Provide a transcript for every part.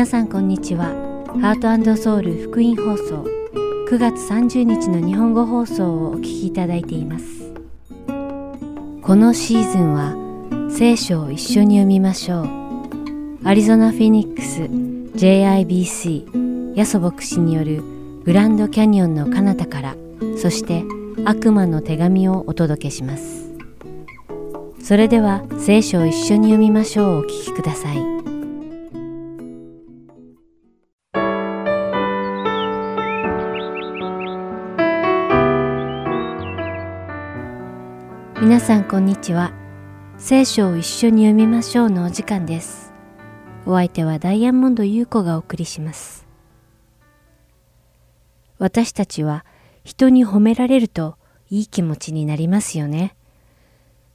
皆さんこんにちは。ハートソウル福音放送。9月30日の日本語放送をお聞きいただいています。このシーズンは聖書を一緒に読みましょう。アリゾナ・フィニックス JIBC ヤソ牧師によるグランドキャニオンの彼方からそして悪魔の手紙をお届けします。それでは聖書を一緒に読みましょうお聞きください。皆さんこんにちは。聖書を一緒に読みましょうのお時間です。お相手はダイヤモンド優子がお送りします。私たちは人に褒められるといい気持ちになりますよね。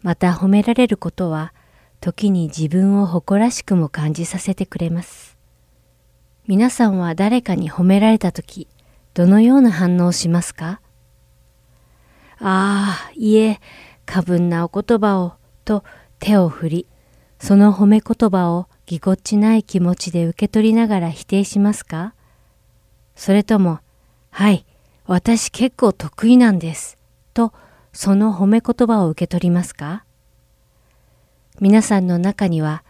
また褒められることは時に自分を誇らしくも感じさせてくれます。皆さんは誰かに褒められた時どのような反応をしますか？ああ、いえ、過分なお言葉を、と手を振り、その褒め言葉をぎこちない気持ちで受け取りながら否定しますか？それとも、はい、私結構得意なんです、とその褒め言葉を受け取りますか？皆さんの中には、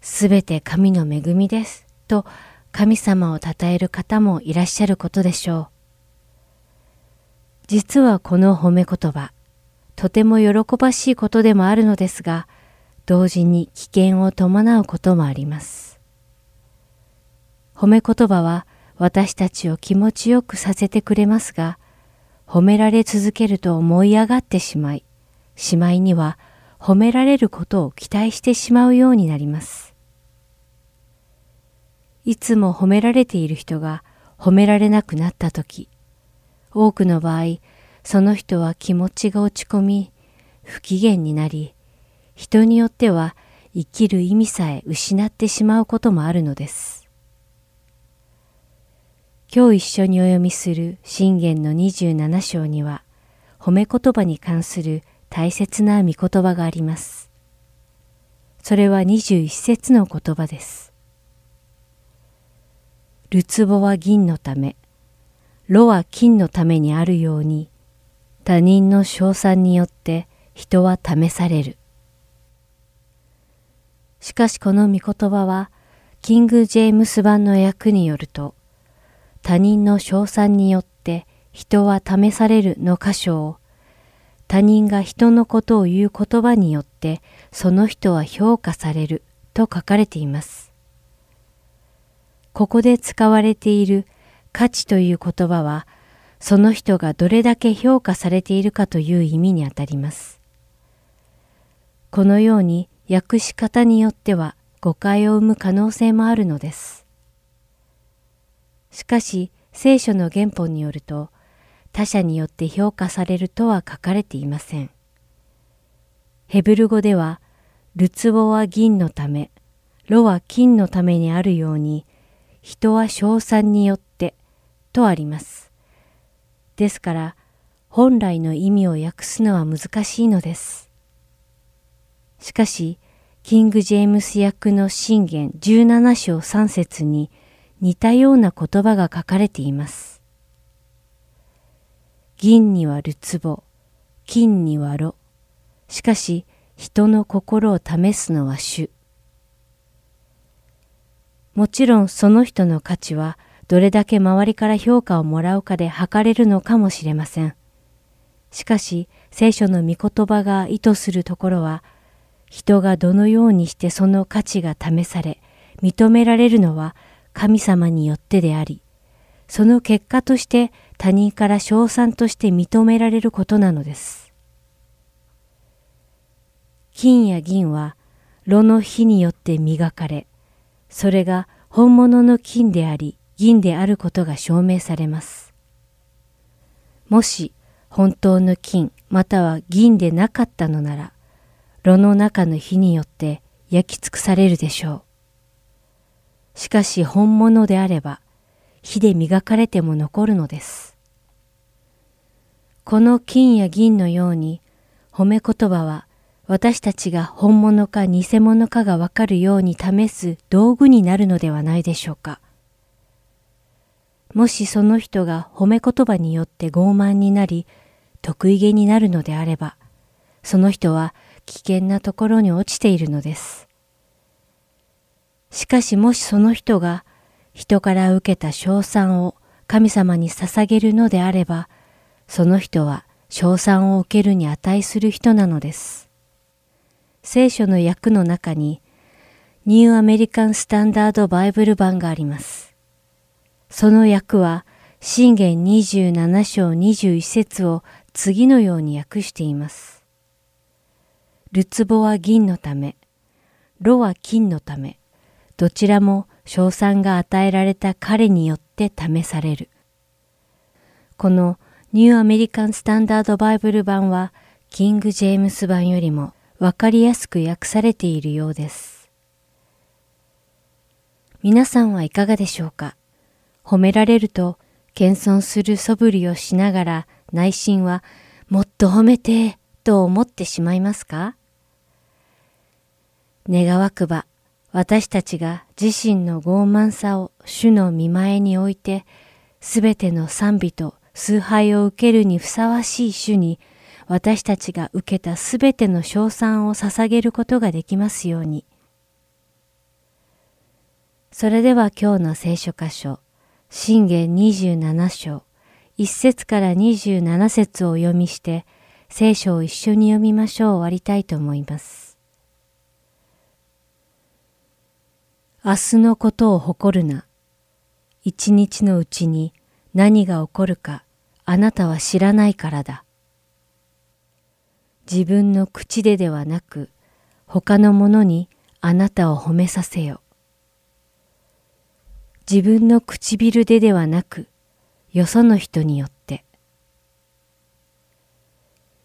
すべて神の恵みです、と神様を称える方もいらっしゃることでしょう。実はこの褒め言葉、とても喜ばしいことでもあるのですが、同時に危険を伴うこともあります。褒め言葉は私たちを気持ちよくさせてくれますが、褒められ続けると思い上がってしまい、しまいには褒められることを期待してしまうようになります。いつも褒められている人が褒められなくなったとき、多くの場合、その人は気持ちが落ち込み、不機嫌になり、人によっては生きる意味さえ失ってしまうこともあるのです。今日一緒にお読みする信玄の27章には、褒め言葉に関する大切な御言葉があります。それは21節の言葉です。るつぼは銀のため、炉は金のためにあるように、他人の称賛によって人は試される。しかしこの御言葉は、キング・ジェームス版の訳によると、他人の称賛によって人は試されるの箇所を、他人が人のことを言う言葉によってその人は評価されると書かれています。ここで使われている価値という言葉は、その人がどれだけ評価されているかという意味にあたります。このように訳し方によっては誤解を生む可能性もあるのです。しかし、聖書の原本によると、他者によって評価されるとは書かれていません。ヘブル語では、ルツボは銀のため、ロは金のためにあるように、人は称賛によってとあります。ですから、本来の意味を訳すのは難しいのです。しかし、キング・ジェームス訳の信玄17章3節に似たような言葉が書かれています。銀にはるつぼ、金には炉。しかし、人の心を試すのは主。もちろんその人の価値はどれだけ周りから評価をもらうかで測れるのかもしれません。しかし、聖書の御言葉が意図するところは、人がどのようにしてその価値が試され、認められるのは神様によってであり、その結果として他人から称賛として認められることなのです。金や銀は炉の火によって磨かれ、それが本物の金であり、銀であることが証明されます。もし本当の金または銀でなかったのなら、炉の中の火によって焼き尽くされるでしょう。しかし本物であれば、火で磨かれても残るのです。この金や銀のように、褒め言葉は私たちが本物か偽物かがわかるように試す道具になるのではないでしょうか。もしその人が褒め言葉によって傲慢になり、得意げになるのであれば、その人は危険なところに落ちているのです。しかしもしその人が人から受けた賞賛を神様に捧げるのであれば、その人は賞賛を受けるに値する人なのです。聖書の訳の中に、ニューアメリカンスタンダードバイブル版があります。その訳は、信玄27章21節を次のように訳しています。ルツボは銀のため、ロは金のため、どちらも賞賛が与えられた彼によって試される。このニューアメリカンスタンダードバイブル版はキング・ジェームス版よりもわかりやすく訳されているようです。皆さんはいかがでしょうか？褒められると謙遜する素振りをしながら内心はもっと褒めてと思ってしまいますか？願わくば私たちが自身の傲慢さを主の見前に置いて、すべての賛美と崇拝を受けるにふさわしい主に、私たちが受けたすべての賞賛を捧げることができますように。それでは今日の聖書箇所、信玄27章、1節から27節をお読みして、聖書を一緒に読みましょう終わりたいと思います。明日のことを誇るな。一日のうちに何が起こるかあなたは知らないからだ。自分の口でではなく他の者にあなたを褒めさせよ。自分の唇でではなくよその人によって。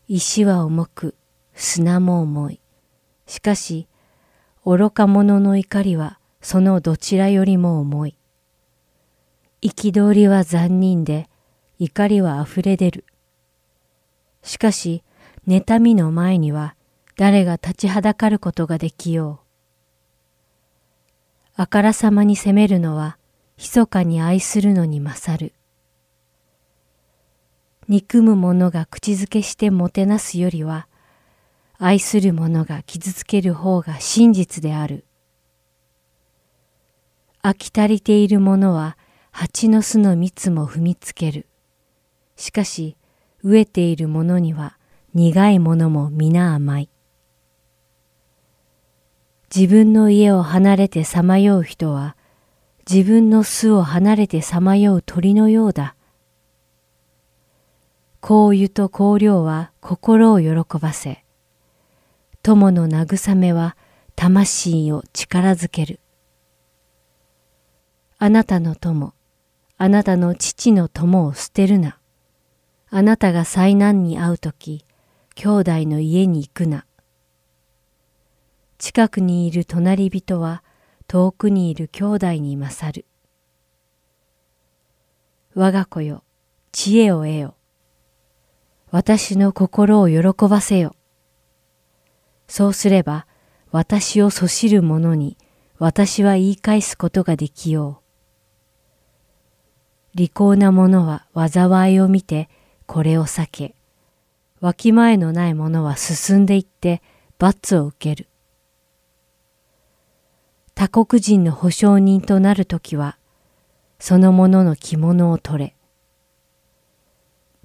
石は重く砂も重い。しかし愚か者の怒りはそのどちらよりも重い。憤りは残忍で、怒りは溢れ出る。しかし、妬みの前には誰が立ちはだかることができよう。あからさまに責めるのは、密かに愛するのに勝る。憎む者が口づけしてもてなすよりは、愛する者が傷つける方が真実である。飽き足りている者は蜂の巣の蜜も踏みつける。しかし、飢えている者には苦いものも皆甘い。自分の家を離れてさまよう人は、自分の巣を離れてさまよう鳥のようだ。香油と香料は心を喜ばせ、友の慰めは魂を力づける。あなたの友、あなたの父の友を捨てるな。あなたが災難に遭うとき、兄弟の家に行くな。近くにいる隣人は遠くにいる兄弟に勝る。我が子よ、知恵を得よ。私の心を喜ばせよ。そうすれば、私をそしる者に私は言い返すことができよう。利口な者は災いを見てこれを避け、わきまえのない者は進んでいって罰を受ける。他国人の保証人となるときは、その者の着物を取れ。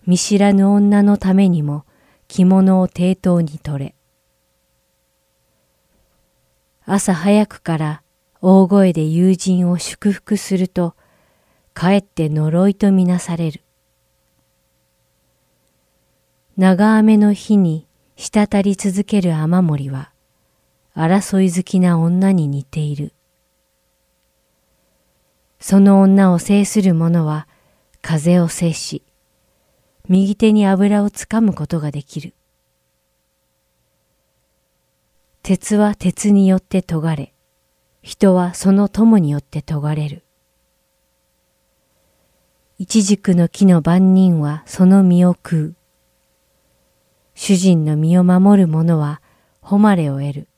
見知らぬ女のためにも着物を抵当に取れ。朝早くから大声で友人を祝福すると、かえって呪いとみなされる。長雨の日に滴り続ける雨漏りは、争い好きな女に似ている。その女を制する者は風を制し、右手に油をつかむことができる。鉄は鉄によって研がれ、人はその友によって研がれる。一軸の木の番人はその実を食う。主人の身を守る者は誉れを得る。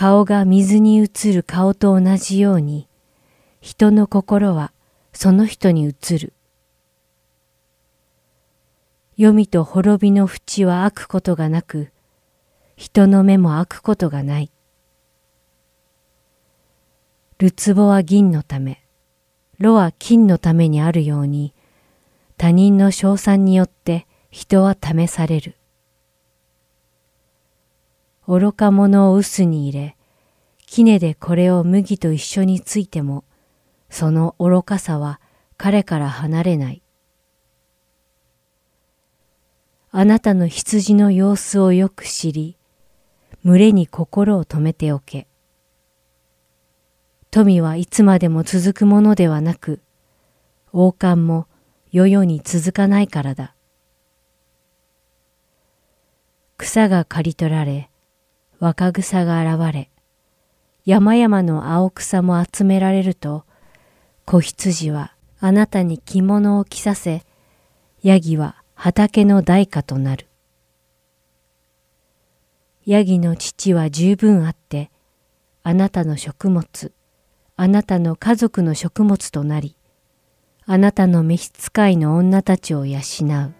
顔が水に映る顔と同じように、人の心はその人に映る。黄泉と滅びの淵は開くことがなく、人の目も開くことがない。るつぼは銀のため、炉は金のためにあるように、他人の称賛によって人は試される。愚か者を臼に入れ、杵でこれを麦と一緒についても、その愚かさは彼から離れない。あなたの羊の様子をよく知り、群れに心を止めておけ。富はいつまでも続くものではなく、王冠も世々に続かないからだ。草が刈り取られ、若草が現れ、山々の青草も集められると、子羊はあなたに着物を着させ、ヤギは畑の代価となる。ヤギの父は十分あって、あなたの食物、あなたの家族の食物となり、あなたの召使いの女たちを養う。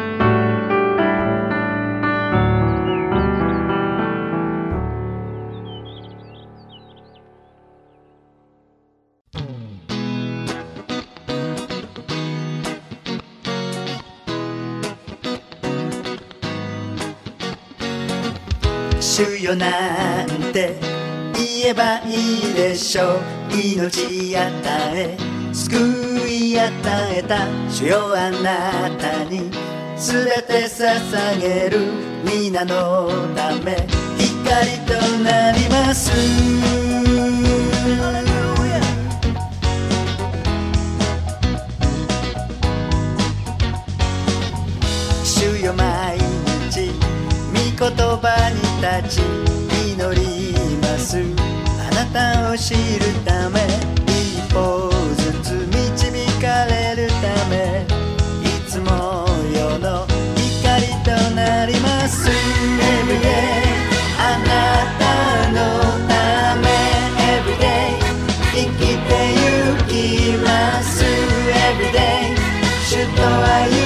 主よなんて言えばいいでしょう。命与え救い与えた主よあなたに全て捧げる皆のため。光となります。言葉に立ち祈ります。あなたを知るため一歩ずつ導かれるためいつも世の光となります。Everyday あなたのため Everyday 生きてゆきます。Everyday 主と歩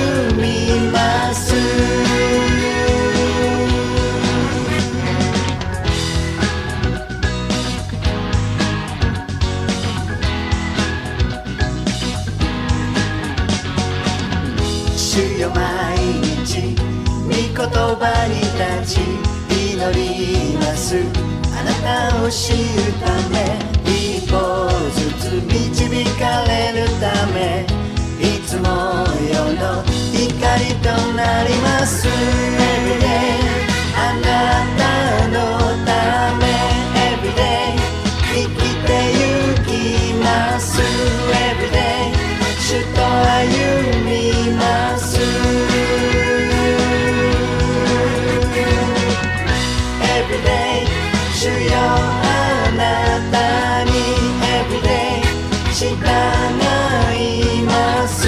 言葉に立ち祈ります。あなたを知るため一歩ずつ導かれるためいつも世の光となります。Everyday あなたのため Everyday 生きてゆきます。Everyday 主と歩み従います。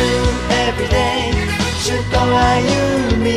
Everyday 主と歩み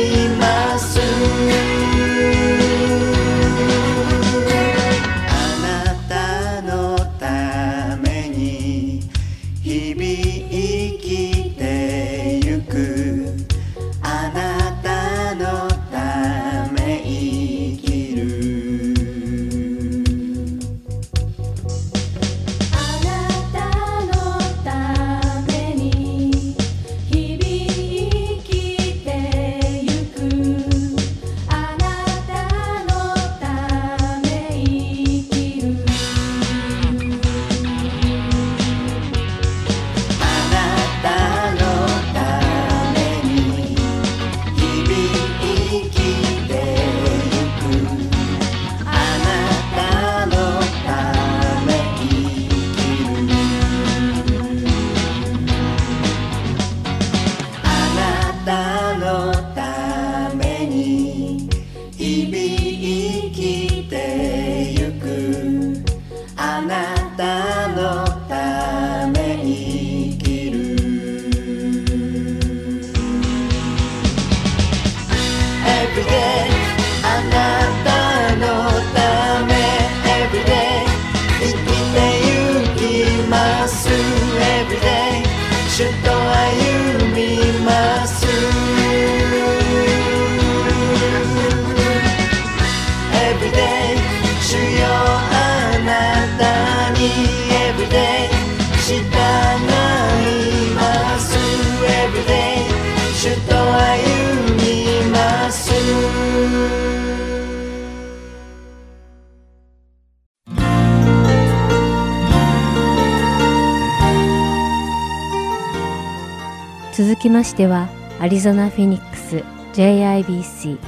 続きましては、アリゾナ・フェニックス JIBC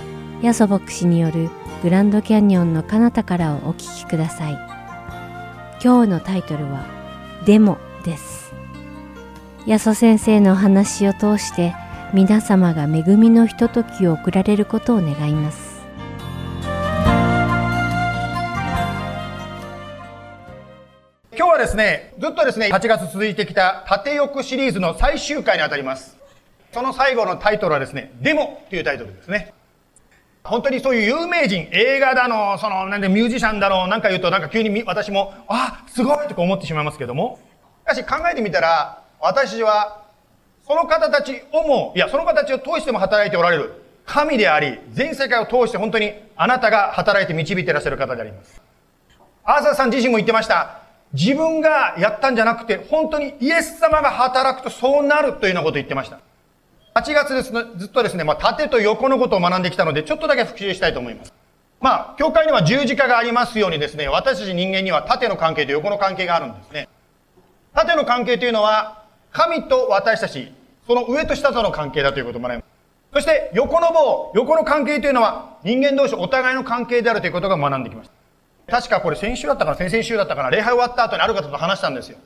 ヤソ牧師によるグランドキャニオンの彼方からをお聞きください。今日のタイトルは、デモです。ヤソ先生のお話を通して、皆様が恵みのひとときを送られることを願います。今日はですね、ずっとですね、8月続いてきた縦翼シリーズの最終回にあたります。その最後のタイトルはですね、デモというタイトルですね。本当にそういう有名人、映画だの、その、なんでミュージシャンだの、なんか言うとなんか急に私も、あ、すごいとか思ってしまいますけども。しかし考えてみたら、私は、その方たちをも、いや、その方たちを通しても働いておられる神であり、全世界を通して本当にあなたが働いて導いていらっしゃる方であります。アーサーさん自身も言ってました。自分がやったんじゃなくて、本当にイエス様が働くとそうなるというようなことを言ってました。8月ですね、ずっとですね、まあ、縦と横のことを学んできたので、ちょっとだけ復習したいと思います。まあ、教会には十字架がありますようにですね、私たち人間には縦の関係と横の関係があるんですね。縦の関係というのは、神と私たち、その上と下との関係だということを学びます。そして、横の棒、横の関係というのは、人間同士お互いの関係であるということが学んできました。確かこれ先週だったかな先々週だったかな礼拝終わった後にある方と話したんですよ。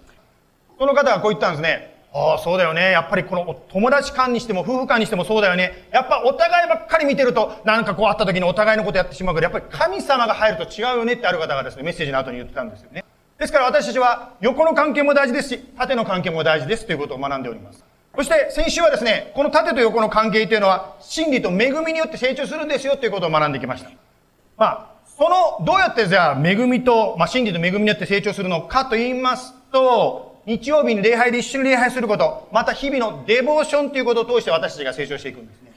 その方がこう言ったんですね。ああ、そうだよね。やっぱりこの友達間にしても夫婦間にしてもそうだよね。やっぱお互いばっかり見てると、なんかこう会った時にお互いのことやってしまうけど、やっぱり神様が入ると違うよねってある方がですね、メッセージの後に言ってたんですよね。ですから私たちは横の関係も大事ですし、縦の関係も大事ですということを学んでおります。そして先週はですね、この縦と横の関係というのは真理と恵みによって成長するんですよということを学んできました。まあ、その、どうやってじゃあ、恵みと、まあ、真理と恵みによって成長するのかと言いますと、日曜日に礼拝で一緒に礼拝すること、また日々のデボーションということを通して私たちが成長していくんですね。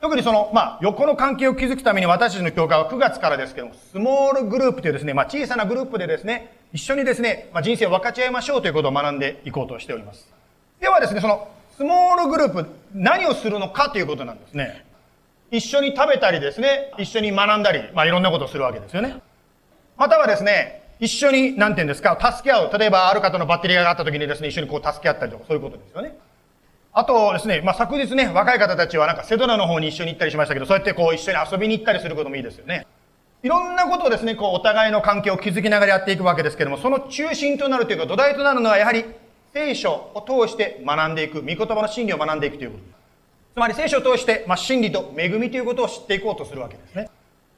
特にその、まあ、横の関係を築くために私たちの教会は9月からですけども、スモールグループというですね、まあ、小さなグループでですね、一緒にですね、まあ、人生を分かち合いましょうということを学んでいこうとしております。ではですね、その、スモールグループ、何をするのかということなんですね。一緒に食べたりですね、一緒に学んだり、まあ、いろんなことをするわけですよね。またはですね、一緒に、なんて言うんですか、助け合う。例えば、ある方のバッテリーがあった時にですね、一緒にこう助け合ったりとか、そういうことですよね。あとですね、まあ、昨日ね、若い方たちはなんかセドナの方に一緒に行ったりしましたけど、そうやってこう一緒に遊びに行ったりすることもいいですよね。いろんなことをですね、こうお互いの関係を築きながらやっていくわけですけども、その中心となるというか土台となるのはやはり聖書を通して学んでいく、御言葉の真理を学んでいくということ。つまり聖書を通して、まあ、真理と恵みということを知っていこうとするわけですね。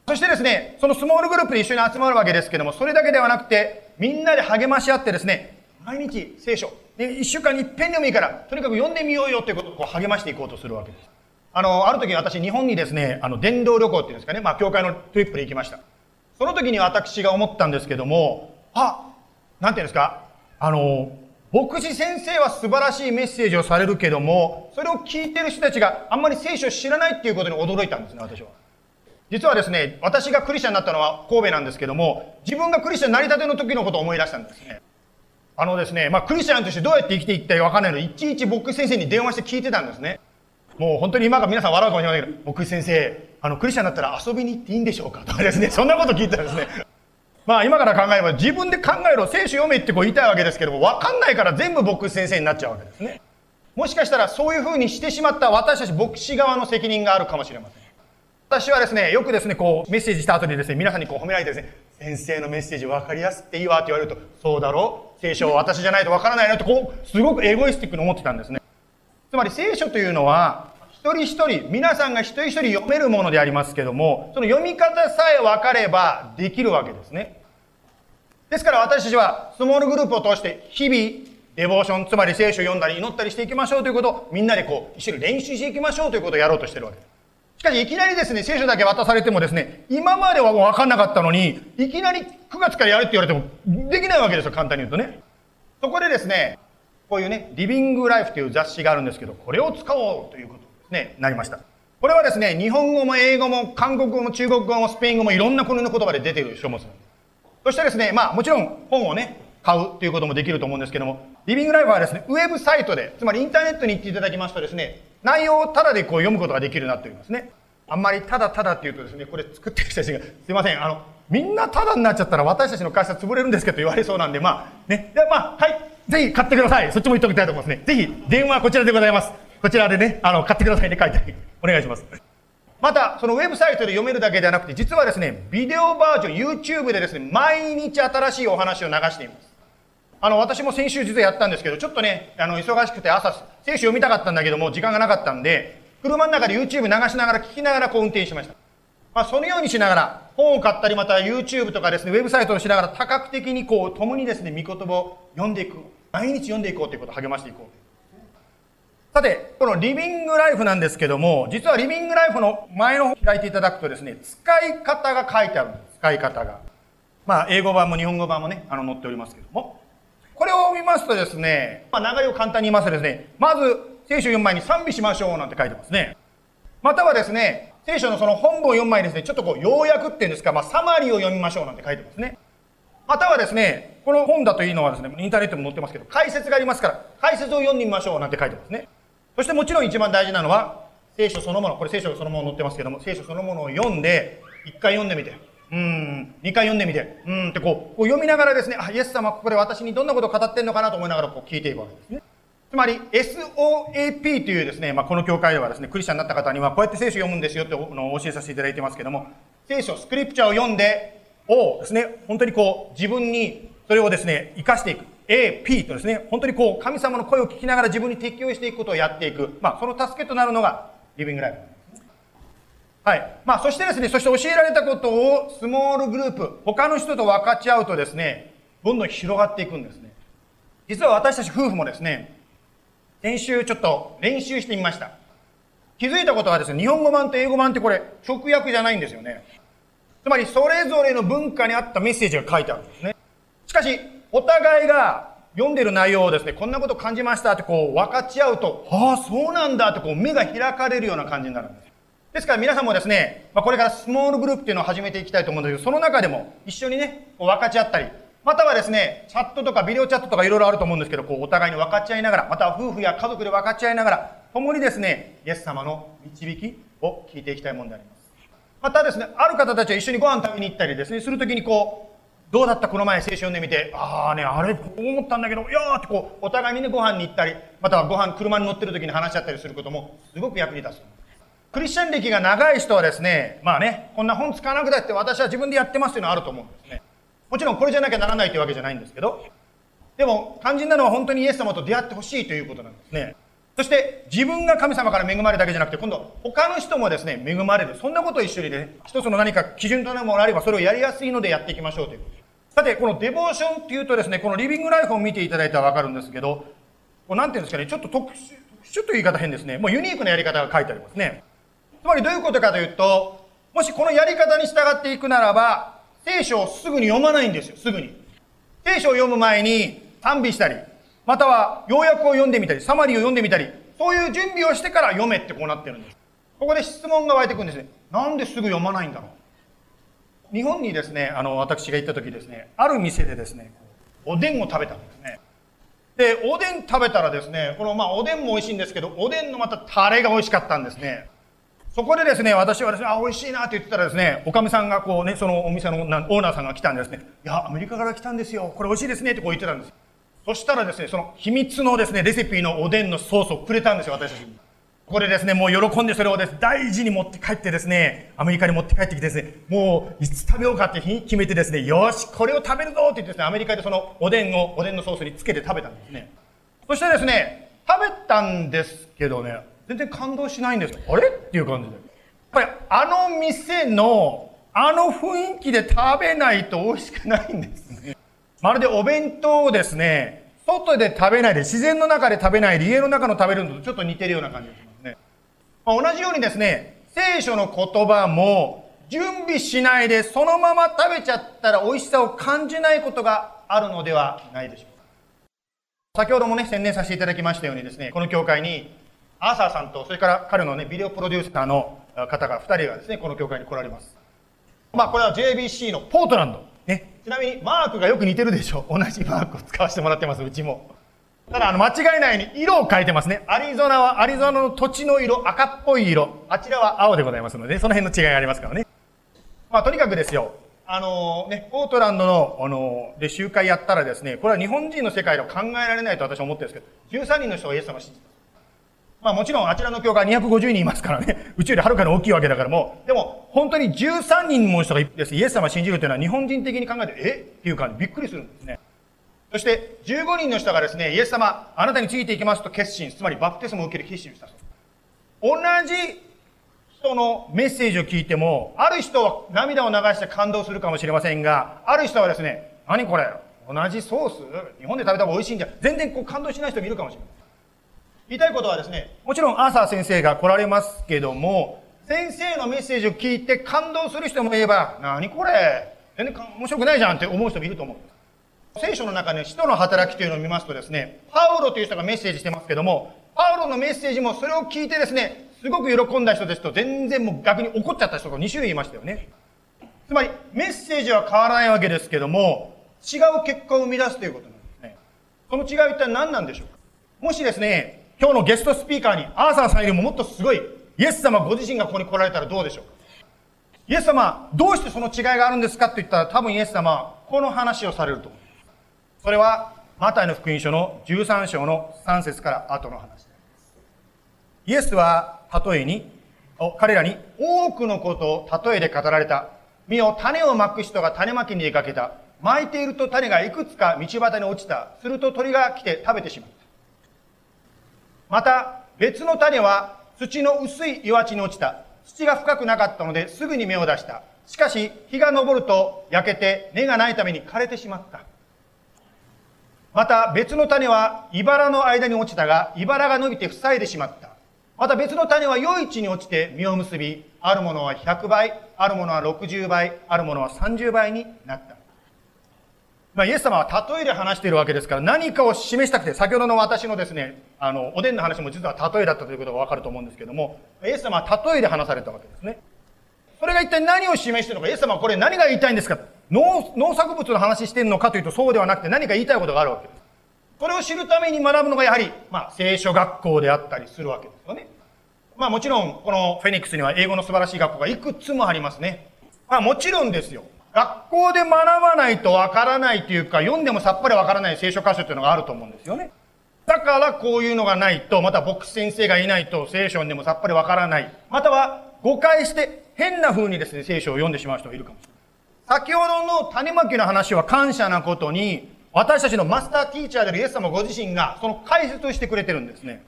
そしてですね、そのスモールグループで一緒に集まるわけですけども、それだけではなくて、みんなで励まし合ってですね、毎日聖書、で一週間に一遍でもいいから、とにかく読んでみようよということをこう励ましていこうとするわけです。あの、ある時私、日本にですね、あの、伝道旅行っていうんですかね、まあ、教会のトリップで行きました。その時に私が思ったんですけども、あ、なんていうんですか、あの、牧師先生は素晴らしいメッセージをされるけども、それを聞いてる人たちがあんまり聖書を知らないっていうことに驚いたんですね、私は。実はですね、私がクリスチャンになったのは神戸なんですけども、自分がクリスチャンになりたての時のことを思い出したんですね。あのですね、まあクリスチャンとしてどうやって生きていったらわかんないので、いちいち牧師先生に電話して聞いてたんですね。もう本当に今が皆さん笑うかもしれないけど、牧師先生、あのクリスチャンになったら遊びに行っていいんでしょうかとかですね、そんなこと聞いてたんですね。まあ今から考えれば自分で考えろ、聖書読めってこう言いたいわけですけども、わかんないから全部牧師先生になっちゃうわけですね。もしかしたらそういうふうにしてしまった私たち牧師側の責任があるかもしれません。私はですね、よくですね、こうメッセージした後にですね、皆さんにこう褒められてですね、先生のメッセージ分かりやすくていいわって言われると、そうだろう？聖書は私じゃないと分からないの？ってこう、すごくエゴイスティックに思ってたんですね。つまり聖書というのは、一人一人、皆さんが一人一人読めるものでありますけども、その読み方さえ分かればできるわけですね。ですから私たちはスモールグループを通して日々デボーション、つまり聖書を読んだり祈ったりしていきましょうということをみんなでこう一緒に練習していきましょうということをやろうとしてるわけです。しかしいきなりですね、聖書だけ渡されてもですね、今まではもう分かんなかったのに、いきなり9月からやるって言われてもできないわけですよ、簡単に言うとね。そこでですね、こういうね、リビングライフという雑誌があるんですけど、これを使おうということですね、なりました。これはですね、日本語も英語も韓国語も中国語もスペイン語もいろんな国の言葉で出ている書物そしてですね、まあもちろん本をね、買うということもできると思うんですけども、リビングライフはですね、ウェブサイトで、つまりインターネットに行っていただきますとですね、内容をただでこう読むことができるなっておりますね。あんまりただただっていうとですね、これ作ってる人たちが、すいません、あの、みんなただになっちゃったら私たちの会社潰れるんですけど言われそうなんで、まあ、ね、で、まあ、はい、ぜひ買ってください。そっちも言っておきたいと思いますね。ぜひ、電話こちらでございます。こちらでね、あの、買ってくださいね、書いて。お願いします。また、そのウェブサイトで読めるだけではなくて、実はですね、ビデオバージョン、YouTube でですね、毎日新しいお話を流しています。あの、私も先週実はやったんですけど、ちょっとね、あの、忙しくて朝、聖書読みたかったんだけども、時間がなかったんで、車の中で YouTube 流しながら聞きながらこう運転しました。まあ、そのようにしながら、本を買ったり、また YouTube とかですね、ウェブサイトをしながら多角的にこう、共にですね、御言葉を読んでいく。毎日読んでいこうということを励ましていこう。さて、このリビングライフなんですけども、実はリビングライフの前の方開いていただくとですね、使い方が書いてあるんです。使い方が。まあ、英語版も日本語版もね、あの、載っておりますけども。これを見ますとですね、まあ、流れを簡単に言いますとですね、まず、聖書を読む前に賛美しましょうなんて書いてますね。またはですね、聖書のその本文を読む前にですね、ちょっとこう、要約っていうんですか、まあ、サマリーを読みましょうなんて書いてますね。またはですね、この本だというのはですね、インターネットも載ってますけど、解説がありますから、解説を読んでみましょうなんて書いてますね。そしてもちろん一番大事なのは、聖書そのもの、これ聖書そのもの載ってますけども、聖書そのものを読んで、一回読んでみて、うん、二回読んでみて、うんってこう、こう読みながらですね、あ、イエス様ここで私にどんなことを語ってんのかなと思いながらこう聞いていくわけですね。つまり SOAP というですね、まあ、この教会ではですね、クリスチャンになった方にはこうやって聖書を読むんですよって教えさせていただいてますけども、聖書、スクリプチャーを読んで、をですね、本当にこう自分にそれをですね、生かしていく。AP とですね、本当にこう、神様の声を聞きながら自分に適応していくことをやっていく。まあ、その助けとなるのが、リビングライフ。はい。まあ、そしてですね、そして教えられたことをスモールグループ、他の人と分かち合うとですね、どんどん広がっていくんですね。実は私たち夫婦もですね、先週ちょっと練習してみました。気づいたことはですね、日本語版と英語版ってこれ、直訳じゃないんですよね。つまり、それぞれの文化に合ったメッセージが書いてあるんですね。しかし、お互いが読んでる内容をですね、こんなこと感じましたってこう分かち合うと、ああ、そうなんだってこう目が開かれるような感じになるんです。ですから皆さんもですね、ま、これからスモールグループっていうのを始めていきたいと思うんですけど、その中でも一緒にね、こう分かち合ったり、またはですね、チャットとかビデオチャットとかいろいろあると思うんですけど、こうお互いに分かち合いながら、または夫婦や家族で分かち合いながら、共にですね、イエス様の導きを聞いていきたいものであります。またですね、ある方たちは一緒にご飯食べに行ったりですね、するときにこう、どうだったこの前聖書読んでみて、ああね、あれ、こう思ったんだけど、いやーってこう、お互いにね、ご飯に行ったり、またはご飯、車に乗ってる時に話し合ったりすることも、すごく役に立つ。クリスチャン歴が長い人はですね、まあね、こんな本使わなくたって私は自分でやってますっていうのはあると思うんですね。もちろんこれじゃなきゃならないというわけじゃないんですけど、でも肝心なのは本当にイエス様と出会ってほしいということなんですね。そして自分が神様から恵まれるだけじゃなくて、今度他の人もですね、恵まれる。そんなことを一緒にね、一つの何か基準となるものがあれば、それをやりやすいのでやっていきましょうということ。さて、このデボーションっていうとですね、このリビングライフを見ていただいたらわかるんですけど、こうなんていうんですかね、ちょっと特殊、ちょっと言い方変ですね。もうユニークなやり方が書いてありますね。つまりどういうことかというと、もしこのやり方に従っていくならば、聖書をすぐに読まないんですよ、すぐに。聖書を読む前に賛美したり、または要約を読んでみたり、サマリーを読んでみたり、そういう準備をしてから読めってこうなってるんです。ここで質問が湧いてくるんですね。なんですぐ読まないんだろう日本にですね、あの、私が行った時ですね、ある店でですね、おでんを食べたんですね。で、おでん食べたらですね、この、まあ、おでんも美味しいんですけど、おでんのまたタレが美味しかったんですね。そこでですね、私はですね、あ、美味しいなって言ってたらですね、おかみさんがこうね、そのお店のオーナーさんが来たんですね、いや、アメリカから来たんですよ。これ美味しいですねってこう言ってたんです。そしたらですね、その秘密のですね、レシピのおでんのソースをくれたんですよ、私たちに。ここでですね、もう喜んでそれをです大事に持って帰ってですね、アメリカに持って帰ってきてですね、もういつ食べようかって日に決めてですね、よし、これを食べるぞって言ってですね、アメリカでそのおでんを、おでんのソースにつけて食べたんですね。そしてですね、食べたんですけどね、全然感動しないんです。あれ？っていう感じで。やっぱりあの店のあの雰囲気で食べないと美味しくないんですね。まるでお弁当をですね、外で食べないで、自然の中で食べないで、家の中の食べるのとちょっと似てるような感じがしますね。まあ、同じようにですね、聖書の言葉も、準備しないでそのまま食べちゃったら美味しさを感じないことがあるのではないでしょうか。先ほどもね、宣伝させていただきましたようにですね、この教会に、アーサーさんと、それから彼のね、ビデオプロデューサーの方が、2人がですね、この教会に来られます。まあ、これは JBC のポートランド。ね。ちなみに、マークがよく似てるでしょ。同じマークを使わせてもらってます、うちも。ただ、あの、間違いないように色を変えてますね。アリゾナはアリゾナの土地の色、赤っぽい色。あちらは青でございますので、その辺の違いがありますからね。まあ、とにかくですよ。あのね、ポートランドの、あので集会やったらですね、これは日本人の世界では考えられないと私は思ってるんですけど、13人の人がイエス様を信じた。まあもちろんあちらの教会250人いますからね、宇宙よりはるかに大きいわけだからもう、でも本当に13人もの人がです、ねイエス様を信じるというのは日本人的に考えて、え？っていう感じ、びっくりするんですね。そして15人の人がですね、イエス様、あなたについていきますと決心、つまりバプテスマを受ける決心をした同じ人のメッセージを聞いても、ある人は涙を流して感動するかもしれませんが、ある人はですね、何これ？同じソース？日本で食べた方が美味しいんじゃ？全然こう感動しない人もいるかもしれません。言いたいことはですね、もちろんアーサー先生が来られますけども、先生のメッセージを聞いて感動する人もいれば、何これ？全然面白くないじゃんって思う人もいると思う。聖書の中に使徒の働きというのを見ますとですね、パウロという人がメッセージしてますけども、パウロのメッセージもそれを聞いてですね、すごく喜んだ人ですと、全然もう逆に怒っちゃった人が2種類いましたよね。つまり、メッセージは変わらないわけですけども、違う結果を生み出すということなんですね。その違いは一体何なんでしょうか？もしですね、今日のゲストスピーカーにアーサーさんよりももっとすごい、イエス様ご自身がここに来られたらどうでしょうか？イエス様、どうしてその違いがあるんですかって言ったら多分イエス様はこの話をされると思います。それは、マタイの福音書の13章の3節から後の話です。イエスは例えに、彼らに多くのことを例えで語られた。見よ、種をまく人が種まきに出かけた。巻いていると種がいくつか道端に落ちた。すると鳥が来て食べてしまった。また、別の種は土の薄い岩地に落ちた。土が深くなかったのですぐに芽を出した。しかし、日が昇ると焼けて根がないために枯れてしまった。また別の種は茨の間に落ちたが、茨が伸びて塞いでしまった。また別の種は良い地に落ちて実を結び、あるものは100倍、あるものは60倍、あるものは30倍になった。まあ、イエス様は例えで話しているわけですから、何かを示したくて、先ほどの私のですね、あの、おでんの話も実は例えだったということがわかると思うんですけども、イエス様は例えで話されたわけですね。それが一体何を示しているのか、イエス様はこれ何が言いたいんですか？農農作物の話しているのかというとそうではなくて何か言いたいことがあるわけです。これを知るために学ぶのがやはり、まあ、聖書学校であったりするわけですよね。まあもちろん、このフェニックスには英語の素晴らしい学校がいくつもありますね。まあもちろんですよ。学校で学ばないとわからないというか、読んでもさっぱりわからない聖書箇所というのがあると思うんですよね。だからこういうのがないと、また牧師先生がいないと聖書でもさっぱりわからない。または誤解して変な風にですね、聖書を読んでしまう人がいるかもしれない。先ほどの種まきの話は感謝なことに、私たちのマスターティーチャーであるイエス様ご自身がその解説をしてくれてるんですね。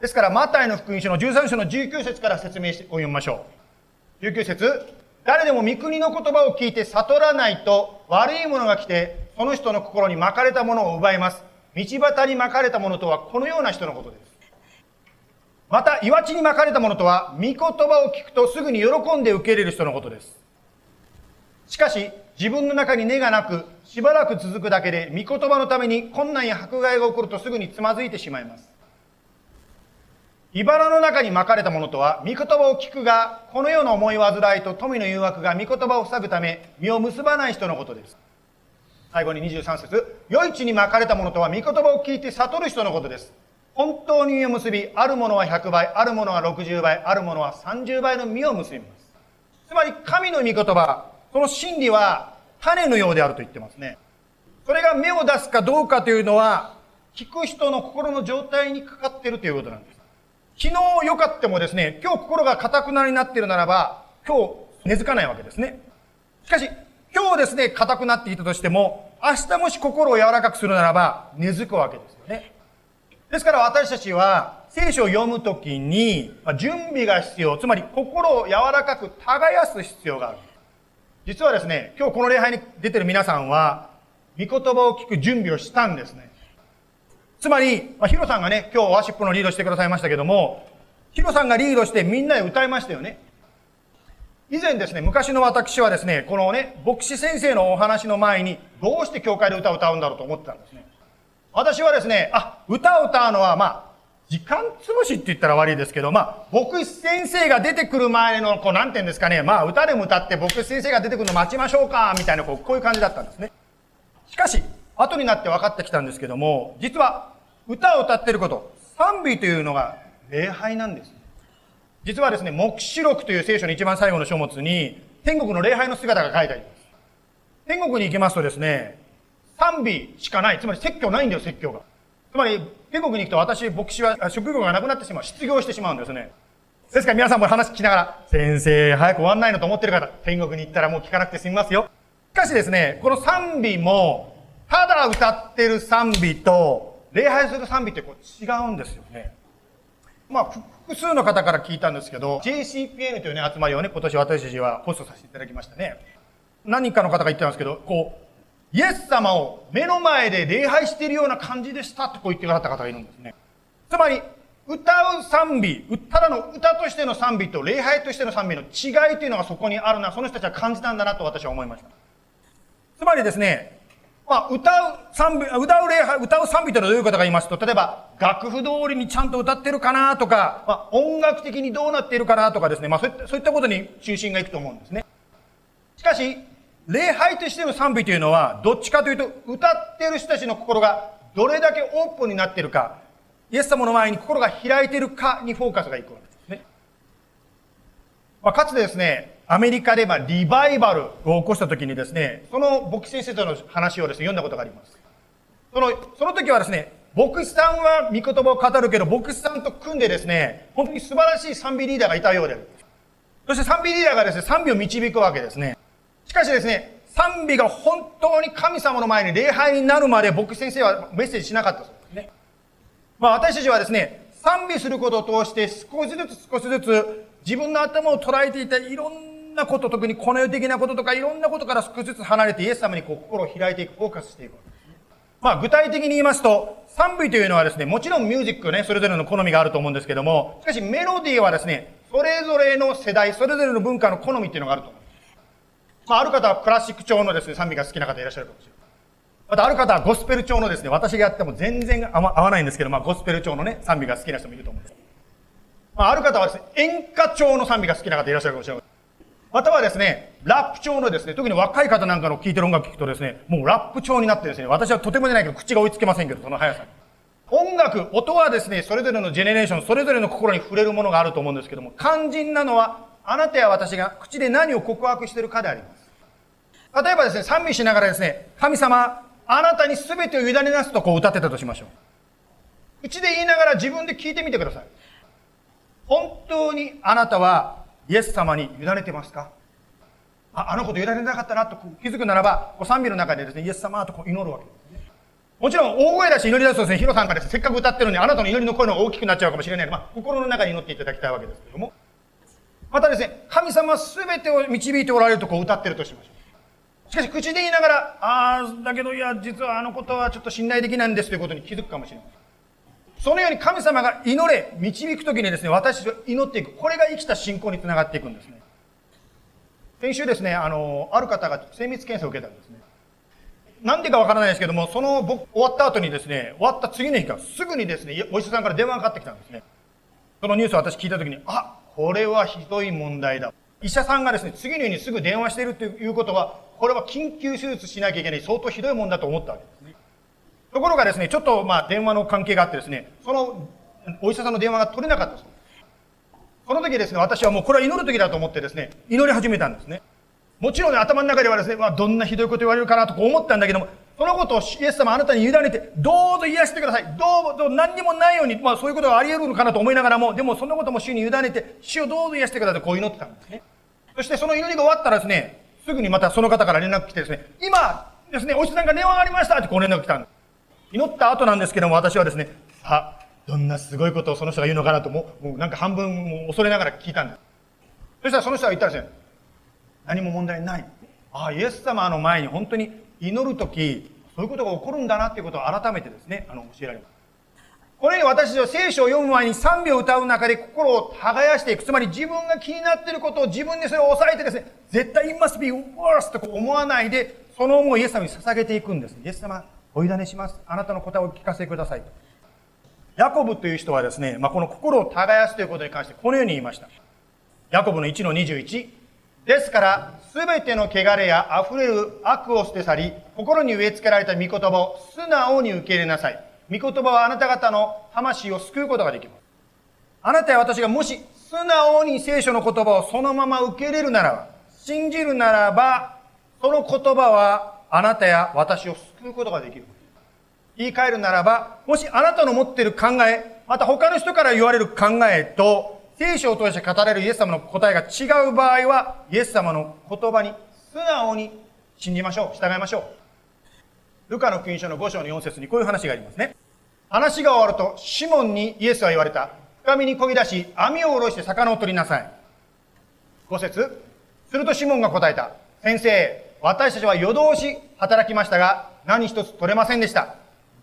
ですから、マタイの福音書の13章の19節から説明してお読みましょう。19節誰でも御国の言葉を聞いて悟らないと悪いものが来て、その人の心に巻かれたものを奪います。道端に巻かれたものとはこのような人のことです。また、岩地に巻かれたものとは、御言葉を聞くとすぐに喜んで受け入れる人のことです。しかし、自分の中に根がなく、しばらく続くだけで、御言葉のために困難や迫害が起こるとすぐにつまずいてしまいます。茨の中に巻かれたものとは、御言葉を聞くが、この世の思い煩いと富の誘惑が御言葉を塞ぐため、身を結ばない人のことです。最後に23節良い地に巻かれたものとは、御言葉を聞いて悟る人のことです。本当に実を結び、あるものは100倍、あるものは60倍、あるものは30倍の実を結びます。つまり、神の御言葉、その真理は種のようであると言ってますね。それが芽を出すかどうかというのは、聞く人の心の状態にかかっているということなんです。昨日良かってもですね、今日心が堅くなりになっているならば、今日根付かないわけですね。しかし、今日ですね、硬くなっていたとしても、明日もし心を柔らかくするならば、根付くわけですよね。ですから私たちは聖書を読むときに準備が必要、つまり心を柔らかく耕す必要がある。実はですね、今日この礼拝に出てる皆さんは、御言葉を聞く準備をしたんですね。つまり、まあ、ヒロさんがね、今日ワーシップのリードしてくださいましたけども、ヒロさんがリードしてみんなで歌いましたよね。以前ですね、昔の私はですね、このね、牧師先生のお話の前に、どうして教会で歌を歌うんだろうと思ってたんですね。私はですね、あ、歌を歌うのは、まあ、時間潰しって言ったら悪いですけど、まあ、牧師先生が出てくる前の、こう、なんて言うんですかね、まあ、歌でも歌って牧師先生が出てくるの待ちましょうか、みたいな、こう、こういう感じだったんですね。しかし、後になって分かってきたんですけども、実は、歌を歌ってること、賛美というのが礼拝なんです。実はですね、黙示録という聖書の一番最後の書物に、天国の礼拝の姿が書いてあります。天国に行きますとですね、賛美しかない。つまり説教ないんだよ、説教が。つまり、天国に行くと私、牧師は職業がなくなってしまう。失業してしまうんですね。ですから皆さんも話聞きながら、先生、早く終わんないのと思ってる方、天国に行ったらもう聞かなくて済みますよ。しかしですね、この賛美も、ただ歌ってる賛美と、礼拝する賛美ってこう違うんですよね。まあ、複数の方から聞いたんですけど、JCPN というね、集まりをね、今年私たちはホストさせていただきましたね。何人かの方が言ってたんですけど、こう、イエス様を目の前で礼拝しているような感じでしたってこう言ってくださった方がいるんですね。つまり、歌う賛美、ただの歌としての賛美と礼拝としての賛美の違いというのがそこにあるな、その人たちは感じたんだなと私は思いました。つまりですね、まあ、歌う賛美、歌う礼拝、歌う賛美というのはどういうことか言いますと、例えば、楽譜通りにちゃんと歌ってるかなとか、まあ、音楽的にどうなっているかなとかですね、まあ、そういったそういったことに中心がいくと思うんですね。しかし、礼拝としての賛美というのは、どっちかというと、歌ってる人たちの心がどれだけオープンになってるか、イエス様の前に心が開いてるかにフォーカスがいくわけですね。まあ、かつてですね、アメリカでまリバイバルを起こした時にですね、その牧師先生との話をですね、読んだことがあります。その、その時はですね、牧師さんは御言葉を語るけど、牧師さんと組んでですね、本当に素晴らしい賛美リーダーがいたようである。そして賛美リーダーがですね、賛美を導くわけですね。しかしですね、賛美が本当に神様の前に礼拝になるまで牧師先生はメッセージしなかったそうですね。まあ私たちはですね、賛美することを通して少しずつ少しずつ自分の頭を捉えていたいろんななこと、特にこの世的なこととかいろんなことから少しずつ離れてイエス様にこう心を開いていく、フォーカスしていく。まあ具体的に言いますと、賛美というのはですね、もちろんミュージックね、それぞれの好みがあると思うんですけども、しかしメロディーはですね、それぞれの世代、それぞれの文化の好みっていうのがあると思います。まあある方はクラシック調のですね、賛美が好きな方いらっしゃるかもしれない。またある方はゴスペル調のですね、私がやっても全然合わないんですけど、まあゴスペル調のね、賛美が好きな人もいると思うんです。まあある方はですね、演歌調の賛美が好きな方いらっしゃるかもしれない。またはですね、ラップ調のですね、特に若い方なんかの聴いてる音楽聴くとですね、もうラップ調になってですね、私はとてもじゃないけど口が追いつけませんけど、その速さに。音楽、音はですね、それぞれのジェネレーション、それぞれの心に触れるものがあると思うんですけども、肝心なのは、あなたや私が口で何を告白しているかであります。例えばですね、賛美しながらですね、神様、あなたに全てを委ねなすとこう歌ってたとしましょう。口で言いながら自分で聞いてみてください。本当にあなたはイエス様に委ねてますか？ああのこと委ねなかったなと気づくならば、賛美の中でですね、イエス様とこう祈るわけですね。もちろん、大声出し祈り出すとですね、ヒロさんからせっかく歌ってるのに、あなたの祈りの声の方が大きくなっちゃうかもしれないので、まあ、心の中に祈っていただきたいわけですけども。またですね、神様すべてを導いておられるとこう歌ってるとしましょう。しかし、口で言いながら、ああ、だけど、いや、実はあのことはちょっと信頼できないんですということに気づくかもしれない。そのように神様が祈れ、導くときにですね、私たちは祈っていく。これが生きた信仰につながっていくんですね。先週ですね、あの、ある方が精密検査を受けたんですね。なんでかわからないですけども、その僕、終わった後にですね、終わった次の日からすぐにですね、お医者さんから電話がかかってきたんですね。そのニュースを私聞いた時に、あ、これはひどい問題だ。医者さんがですね、次の日にすぐ電話しているということは、これは緊急手術しなきゃいけない相当ひどいもんだと思ったわけですね。ところがですね、ちょっとまあ電話の関係があってですね、そのお医者さんの電話が取れなかったそうです。この時ですね、私はもうこれは祈る時だと思ってですね、祈り始めたんですね。もちろんね、頭の中ではですね、まあ、どんなひどいこと言われるかなとか思ったんだけども、そのことをイエス様あなたに委ねて、どうぞ癒してください。どうぞ何にもないように、まあそういうことがあり得るのかなと思いながらも、でもそんなことも主に委ねて、主をどうぞ癒してくださいとこう祈ってたんですね。そしてその祈りが終わったらですね、すぐにまたその方から連絡来てですね、今ですね、お医者さんが電話がありましたってこう連絡来たんです。祈った後なんですけども、私はですね、あ、どんなすごいことをその人が言うのかなと、もう、もうなんか半分も恐れながら聞いたんです。そしたらその人が言ったんですよ。何も問題ない。ああ、イエス様の前に本当に祈るとき、そういうことが起こるんだなっていうことを改めてですね、あの、教えられます。これに私は聖書を読む前に賛美を歌う中で心を耕していく。つまり自分が気になっていることを自分でそれを抑えてですね、絶対 it must be worse と思わないで、その思いをイエス様に捧げていくんです。イエス様、お委ねします。あなたの答えをお聞かせください。ヤコブという人はですね、まあ、この心を耕すということに関してこのように言いました。ヤコブの1の21。ですから、すべての汚れや溢れる悪を捨て去り、心に植え付けられた御言葉を素直に受け入れなさい。御言葉はあなた方の魂を救うことができます。あなたや私がもし素直に聖書の言葉をそのまま受け入れるならば、信じるならば、その言葉はあなたや私を救うことができる。言い換えるならば、もしあなたの持っている考え、また他の人から言われる考えと、聖書を通して語れるイエス様の答えが違う場合は、イエス様の言葉に素直に信じましょう。従いましょう。ルカの福音書の5章の4節にこういう話がありますね。話が終わると、シモンにイエスは言われた。深みに漕ぎ出し、網を下ろして魚を取りなさい。5節するとシモンが答えた。先生、私たちは夜通し働きましたが、何一つ取れませんでした。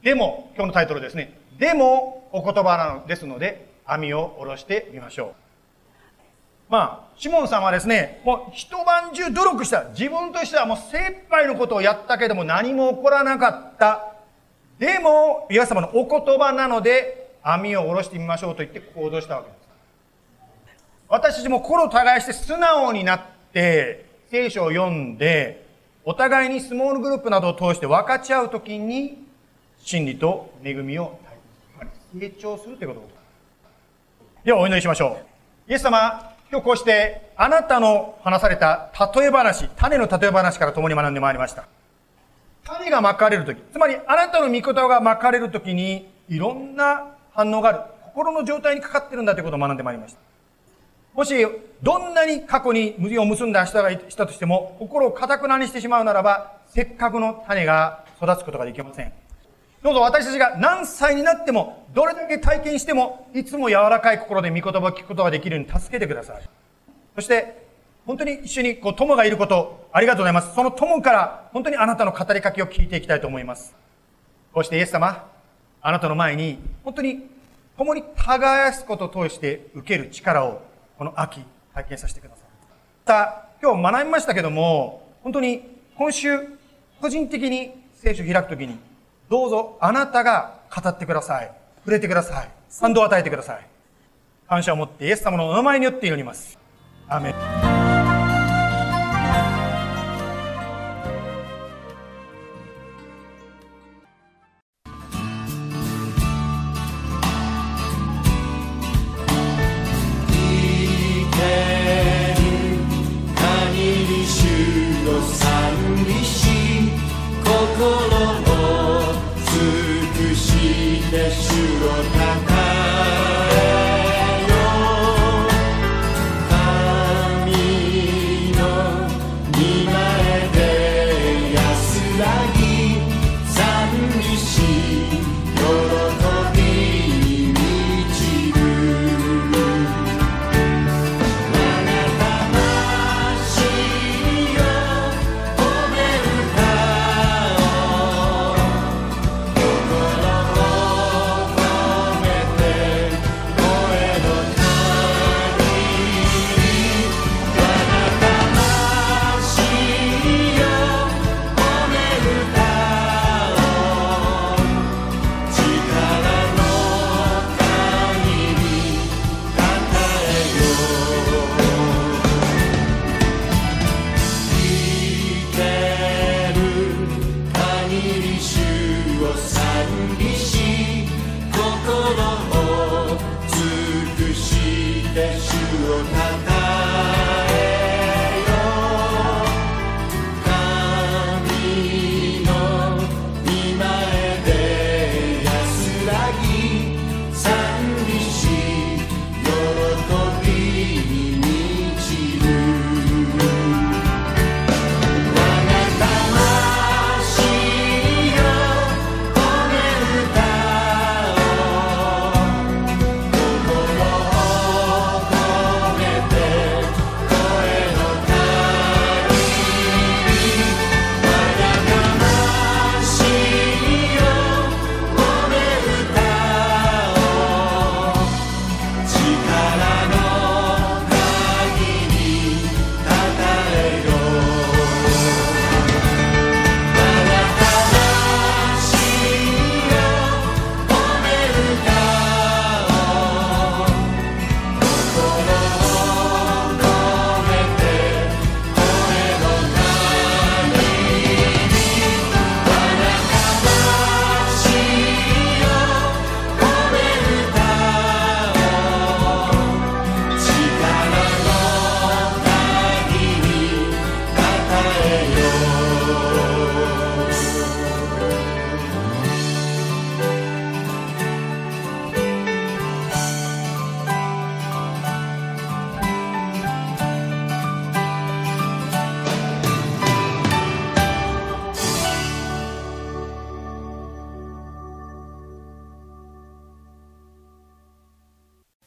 でも、今日のタイトルですね。でも、お言葉なのですので、網を下ろしてみましょう。まあ、シモンさんはですね、もう一晩中努力した。自分としてはもう精一杯のことをやったけども何も起こらなかった。でも、イエス様のお言葉なので、網を下ろしてみましょうと言って行動したわけです。私たちも心を耕して素直になって、聖書を読んで、お互いにスモールグループなどを通して分かち合うときに、真理と恵みを成長するということです。ではお祈りしましょう。イエス様、今日こうしてあなたの話された例え話、種の例え話から共に学んでまいりました。種がまかれるとき、つまりあなたの御言葉がまかれるときにいろんな反応がある。心の状態にかかってるんだということを学んでまいりました。もし、どんなに過去に無事を結んだ人がいたとしても、心を堅くなにしてしまうならば、せっかくの種が育つことができません。どうぞ私たちが何歳になっても、どれだけ体験しても、いつも柔らかい心で御言葉を聞くことができるように助けてください。そして、本当に一緒にこう友がいること、ありがとうございます。その友から本当にあなたの語りかけを聞いていきたいと思います。こうしてイエス様、あなたの前に、本当に共に耕すことを通して受ける力を、この秋、拝見させてください。また、今日学びましたけども、本当に今週、個人的に聖書を開くときに、どうぞあなたが語ってください。触れてください。賛同を与えてください。感謝を持ってイエス様のお名前によって祈ります。アメン。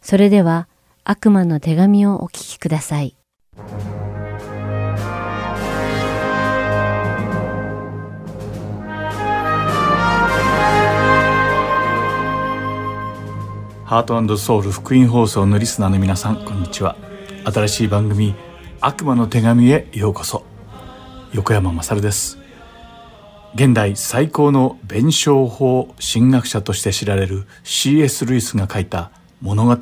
それでは悪魔の手紙をお聞きください。ハートソウル福音放送のリスナーの皆さん、こんにちは。新しい番組、悪魔の手紙へようこそ。横山まさるです。現代最高の弁証法神学者として知られる C.S. ルイスが書いた物語、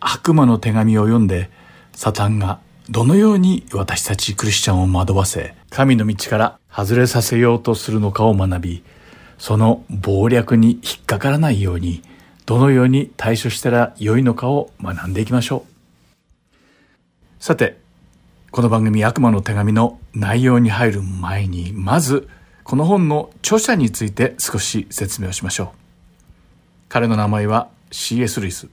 悪魔の手紙を読んで、サタンがどのように私たちクリスチャンを惑わせ、神の道から外れさせようとするのかを学び、その謀略に引っかからないように、どのように対処したら良いのかを学んでいきましょう。さて、この番組悪魔の手紙の内容に入る前に、まず、この本の著者について少し説明をしましょう。彼の名前は C.S. ルイス。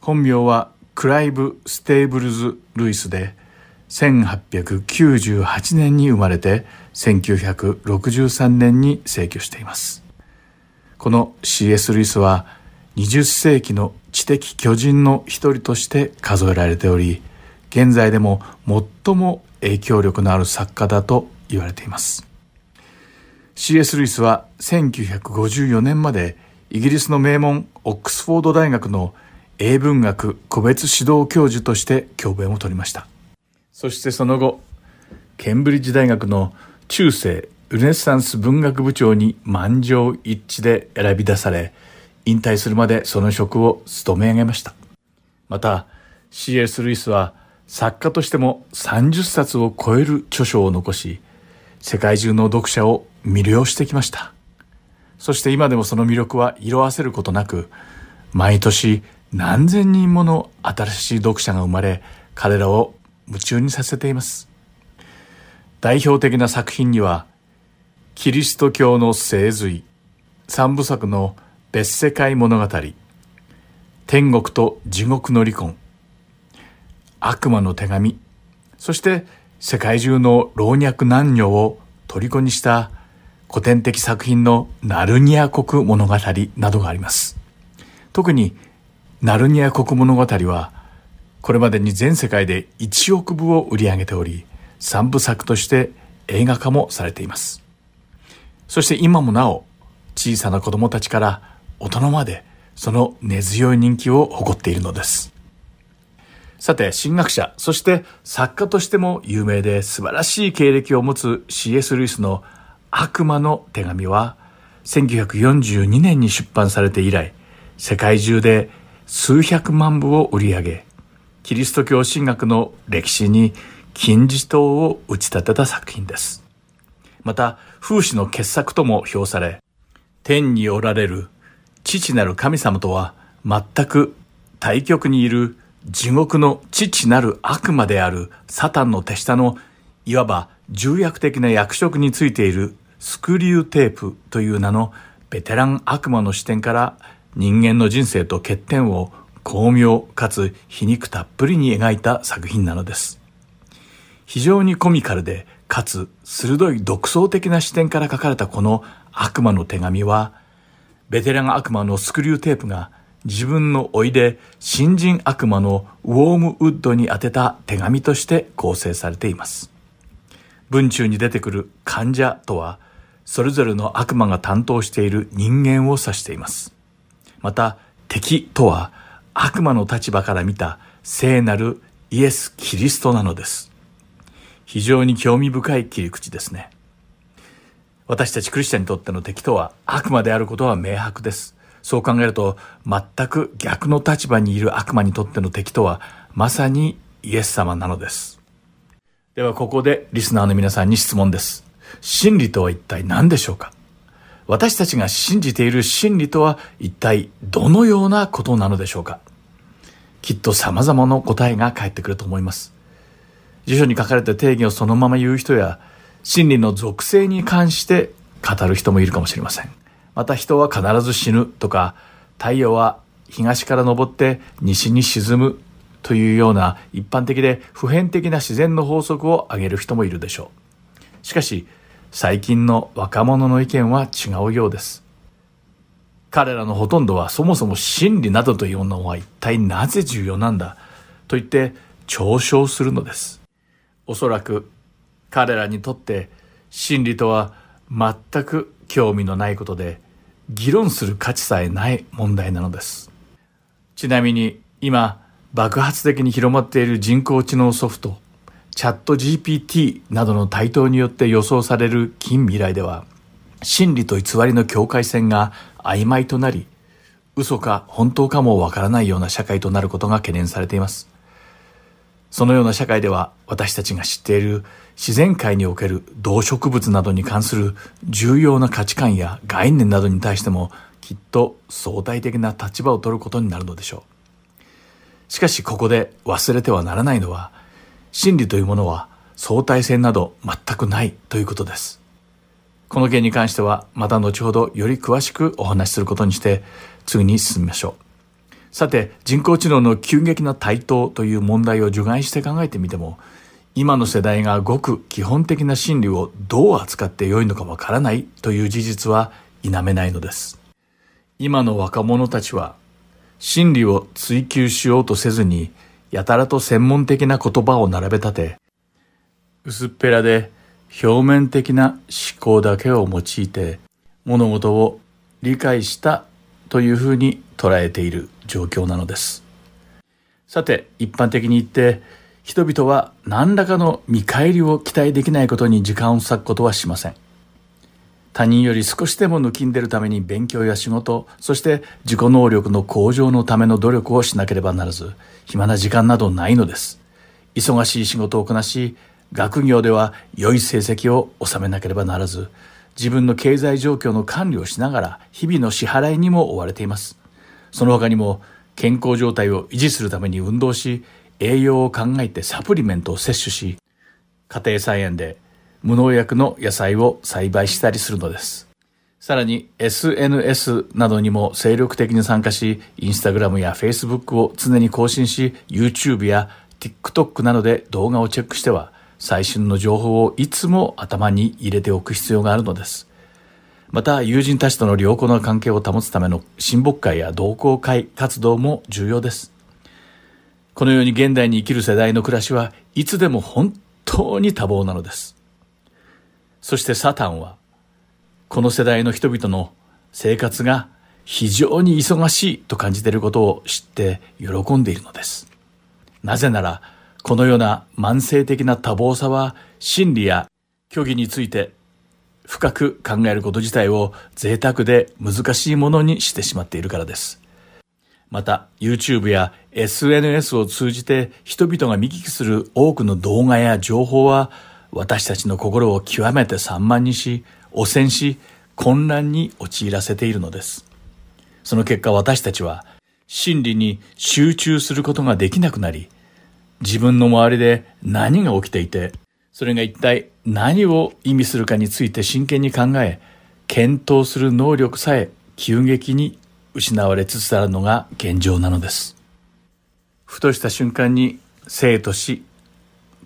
本名はクライブ・ステーブルズ・ルイスで、1898年に生まれて、1963年に逝去しています。この C.S. ルイスは、20世紀の知的巨人の一人として数えられており、現在でも最も影響力のある作家だと言われています。C.S. ルイスは1954年までイギリスの名門オックスフォード大学の英文学個別指導教授として教鞭を取りました。そしてその後、ケンブリッジ大学の中世ルネッサンス文学部長に満場一致で選び出され、引退するまでその職を務め上げました。また、C.S. ルイスは作家としても30冊を超える著書を残し、世界中の読者を魅了してきました。そして今でもその魅力は色あせることなく、毎年何千人もの新しい読者が生まれ、彼らを夢中にさせています。代表的な作品には、キリスト教の聖髄、三部作の別世界物語、天国と地獄の離婚、悪魔の手紙、そして世界中の老若男女を虜にした古典的作品のナルニア国物語などがあります。特にナルニア国物語はこれまでに全世界で1億部を売り上げており、3部作として映画化もされています。そして今もなお小さな子供たちから大人までその根強い人気を誇っているのです。さて、神学者、そして作家としても有名で素晴らしい経歴を持つ C.S. ルイスの悪魔の手紙は、1942年に出版されて以来、世界中で数百万部を売り上げ、キリスト教神学の歴史に金字塔を打ち立てた作品です。また、風刺の傑作とも評され、天におられる父なる神様とは全く対極にいる地獄の父なる悪魔であるサタンの手下のいわば重役的な役職についているスクリューテープという名のベテラン悪魔の視点から人間の人生と欠点を巧妙かつ皮肉たっぷりに描いた作品なのです。非常にコミカルでかつ鋭い独創的な視点から書かれたこの悪魔の手紙はベテラン悪魔のスクリューテープが自分の老いで新人悪魔のウォームウッドに宛てた手紙として構成されています。文中に出てくる患者とは、それぞれの悪魔が担当している人間を指しています。また、敵とは悪魔の立場から見た聖なるイエス・キリストなのです。非常に興味深い切り口ですね。私たちクリスチャンにとっての敵とは悪魔であることは明白です。そう考えると全く逆の立場にいる悪魔にとっての敵とはまさにイエス様なのです。ではここでリスナーの皆さんに質問です。真理とは一体何でしょうか？私たちが信じている真理とは一体どのようなことなのでしょうか？きっと様々な答えが返ってくると思います。辞書に書かれた定義をそのまま言う人や真理の属性に関して語る人もいるかもしれません。また人は必ず死ぬとか、太陽は東から昇って西に沈むというような一般的で普遍的な自然の法則を挙げる人もいるでしょう。しかし、最近の若者の意見は違うようです。彼らのほとんどはそもそも真理などというのは一体なぜ重要なんだと言って嘲笑するのです。おそらく彼らにとって真理とは全く興味のないことで議論する価値さえない問題なのです。ちなみに今爆発的に広まっている人工知能ソフトチャット GPT などの台頭によって予想される近未来では真理と偽りの境界線が曖昧となり嘘か本当かもわからないような社会となることが懸念されています。そのような社会では私たちが知っている自然界における動植物などに関する重要な価値観や概念などに対してもきっと相対的な立場を取ることになるのでしょう。しかしここで忘れてはならないのは真理というものは相対性など全くないということです。この件に関してはまた後ほどより詳しくお話しすることにして次に進みましょう。さて、人工知能の急激な台頭という問題を除外して考えてみても、今の世代がごく基本的な真理をどう扱ってよいのかわからないという事実は否めないのです。今の若者たちは、真理を追求しようとせずに、やたらと専門的な言葉を並べ立て、薄っぺらで表面的な思考だけを用いて、物事を理解したというふうに捉えている状況なのです。さて、一般的に言って、人々は何らかの見返りを期待できないことに時間を割くことはしません。他人より少しでも抜きんでるために勉強や仕事、そして自己能力の向上のための努力をしなければならず、暇な時間などないのです。忙しい仕事をこなし、学業では良い成績を収めなければならず、自分の経済状況の管理をしながら日々の支払いにも追われています。その他にも健康状態を維持するために運動し、栄養を考えてサプリメントを摂取し、家庭菜園で無農薬の野菜を栽培したりするのです。さらに SNS などにも精力的に参加し、インスタグラムやフェイスブックを常に更新し、YouTube や TikTok などで動画をチェックしては、最新の情報をいつも頭に入れておく必要があるのです。また、友人たちとの良好な関係を保つための親睦会や同好会活動も重要です。このように現代に生きる世代の暮らしはいつでも本当に多忙なのです。そしてサタンは、この世代の人々の生活が非常に忙しいと感じていることを知って喜んでいるのです。なぜなら、このような慢性的な多忙さは真理や虚偽について深く考えること自体を贅沢で難しいものにしてしまっているからです。また YouTube や SNS を通じて人々が見聞きする多くの動画や情報は私たちの心を極めて散漫にし、汚染し、混乱に陥らせているのです。その結果私たちは真理に集中することができなくなり、自分の周りで何が起きていて、それが一体何を意味するかについて真剣に考え、検討する能力さえ急激に失われつつあるのが現状なのです。ふとした瞬間に生と死、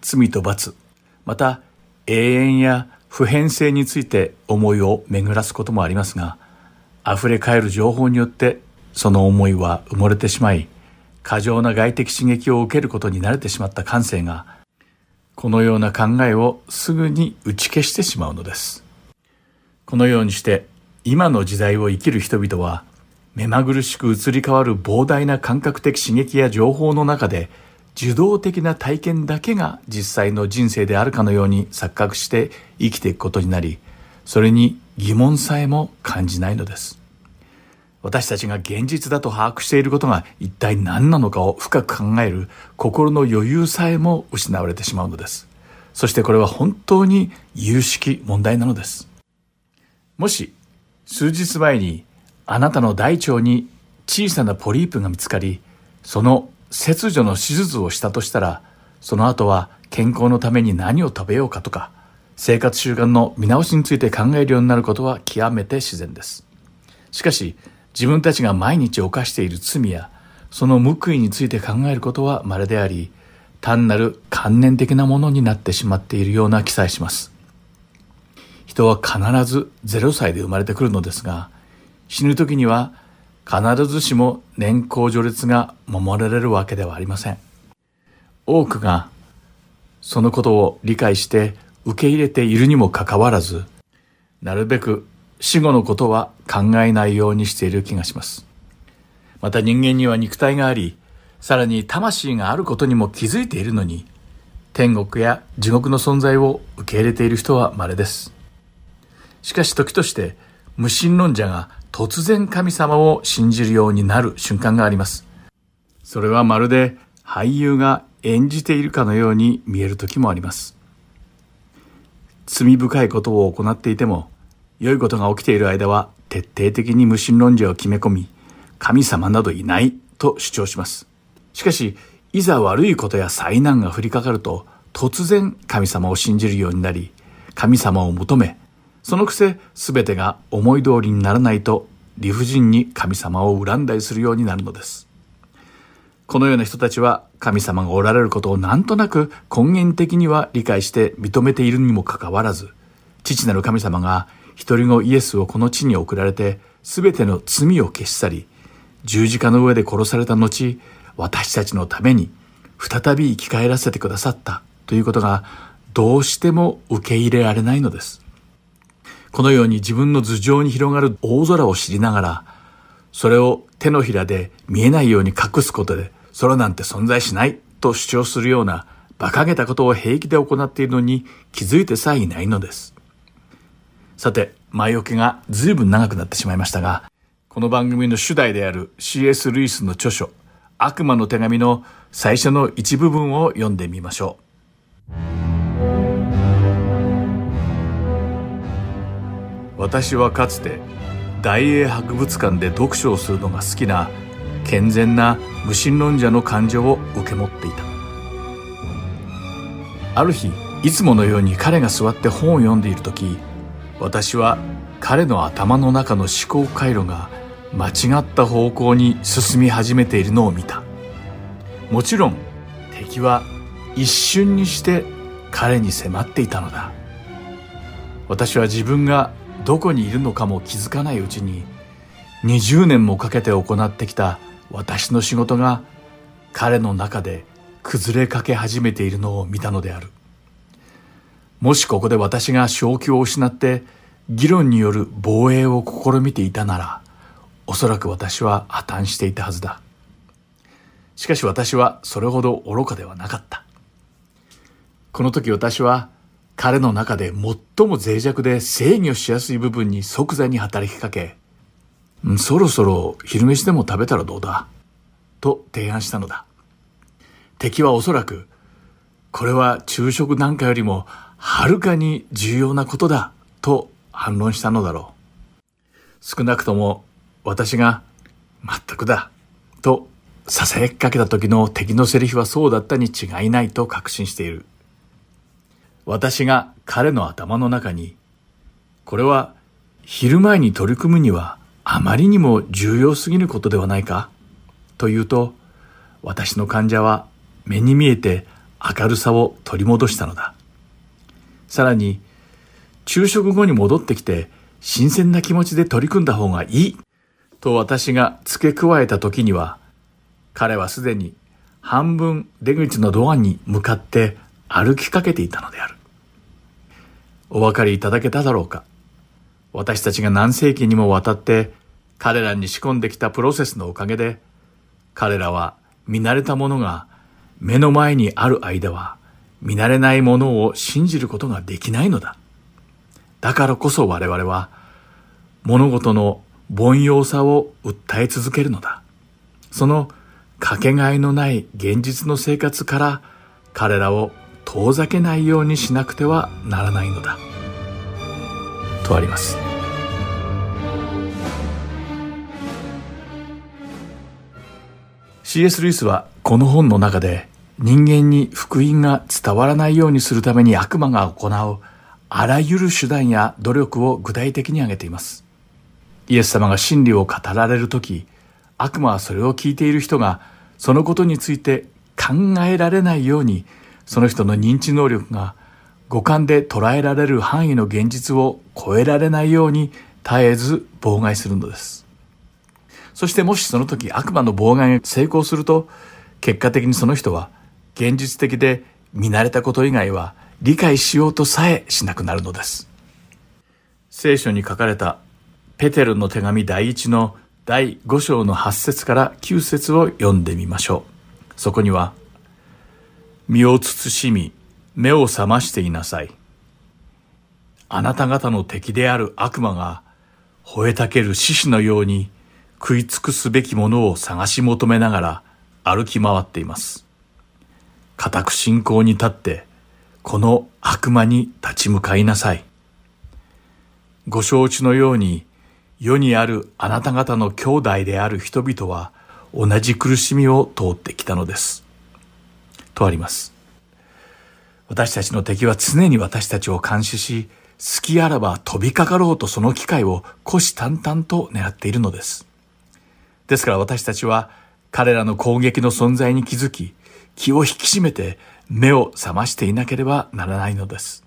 罪と罰、また永遠や普遍性について思いを巡らすこともありますが、溢れ返る情報によってその思いは埋もれてしまい、過剰な外的刺激を受けることに慣れてしまった感性がこのような考えをすぐに打ち消してしまうのです。このようにして今の時代を生きる人々は目まぐるしく移り変わる膨大な感覚的刺激や情報の中で受動的な体験だけが実際の人生であるかのように錯覚して生きていくことになり、それに疑問さえも感じないのです。私たちが現実だと把握していることが一体何なのかを深く考える心の余裕さえも失われてしまうのです。そしてこれは本当に有識問題なのです。もし数日前にあなたの大腸に小さなポリープが見つかり、その切除の手術をしたとしたら、その後は健康のために何を食べようかとか、生活習慣の見直しについて考えるようになることは極めて自然です。しかし、自分たちが毎日犯している罪やその報いについて考えることは稀であり単なる観念的なものになってしまっているような記載します人は必ず0歳で生まれてくるのですが死ぬ時には必ずしも年功序列が守られるわけではありません。多くがそのことを理解して受け入れているにもかかわらず、なるべく死後のことは考えないようにしている気がします。また人間には肉体があり、さらに魂があることにも気づいているのに、天国や地獄の存在を受け入れている人は稀です。しかし時として無神論者が突然神様を信じるようになる瞬間があります。それはまるで俳優が演じているかのように見える時もあります。罪深いことを行っていても、良いことが起きている間は徹底的に無神論者を決め込み、神様などいないと主張します。しかし、いざ悪いことや災難が降りかかると、突然神様を信じるようになり、神様を求め、そのくせ全てが思い通りにならないと理不尽に神様を恨んだりするようになるのです。このような人たちは神様がおられることをなんとなく根源的には理解して認めているにもかかわらず、父なる神様が一人子イエスをこの地に送られて全ての罪を消し去り、十字架の上で殺された後、私たちのために再び生き返らせてくださったということがどうしても受け入れられないのです。このように自分の頭上に広がる大空を知りながら、それを手のひらで見えないように隠すことで、空なんて存在しないと主張するような馬鹿げたことを平気で行っているのに気づいてさえいないのです。さて、前置きが随分長くなってしまいましたが、この番組の主題である C.S. ルイスの著書、悪魔の手紙の最初の一部分を読んでみましょう。私はかつて大英博物館で読書をするのが好きな健全な無神論者の感情を受け持っていた。ある日いつものように彼が座って本を読んでいる時私は彼の頭の中の思考回路が間違った方向に進み始めているのを見た。もちろん敵は一瞬にして彼に迫っていたのだ。私は自分がどこにいるのかも気づかないうちに20年もかけて行ってきた私の仕事が彼の中で崩れかけ始めているのを見たのである。もしここで私が正気を失って議論による防衛を試みていたならおそらく私は破綻していたはずだ。しかし私はそれほど愚かではなかった。この時私は彼の中で最も脆弱で制御しやすい部分に即座に働きかけ、そろそろ昼飯でも食べたらどうだ？と提案したのだ。敵はおそらく、これは昼食なんかよりもはるかに重要なことだと反論したのだろう。少なくとも私が全くだと囁きかけた時の敵のセリフはそうだったに違いないと確信している。私が彼の頭の中に、これは昼前に取り組むにはあまりにも重要すぎることではないかと言うと、私の患者は目に見えて明るさを取り戻したのだ。さらに、昼食後に戻ってきて新鮮な気持ちで取り組んだ方がいいと私が付け加えた時には、彼はすでに半分出口のドアに向かって歩きかけていたのである。お分かりいただけただろうか私たちが何世紀にもわたって彼らに仕込んできたプロセスのおかげで、彼らは見慣れたものが目の前にある間は見慣れないものを信じることができないのだ。だからこそ我々は物事の凡庸さを訴え続けるのだ。そのかけがえのない現実の生活から彼らを遠ざけないようにしなくてはならないのだとあります C.S. ルイスはこの本の中で人間に福音が伝わらないようにするために悪魔が行うあらゆる手段や努力を具体的に挙げていますイエス様が真理を語られる時悪魔はそれを聞いている人がそのことについて考えられないようにその人の認知能力が五感で捉えられる範囲の現実を超えられないように絶えず妨害するのです。そしてもしその時悪魔の妨害が成功すると、結果的にその人は現実的で見慣れたこと以外は理解しようとさえしなくなるのです。聖書に書かれたペテルの手紙第一の第5章の8節から9節を読んでみましょう。そこには、身を慎み、目を覚ましていなさい。あなた方の敵である悪魔が、吠えたける獅子のように食い尽くすべきものを探し求めながら歩き回っています。固く信仰に立って、この悪魔に立ち向かいなさい。ご承知のように、世にあるあなた方の兄弟である人々は同じ苦しみを通ってきたのです。とあります。私たちの敵は常に私たちを監視し、好きあらば飛びかかろうとその機会を虎視眈々と狙っているのです。ですから私たちは彼らの攻撃の存在に気づき、気を引き締めて目を覚ましていなければならないのです。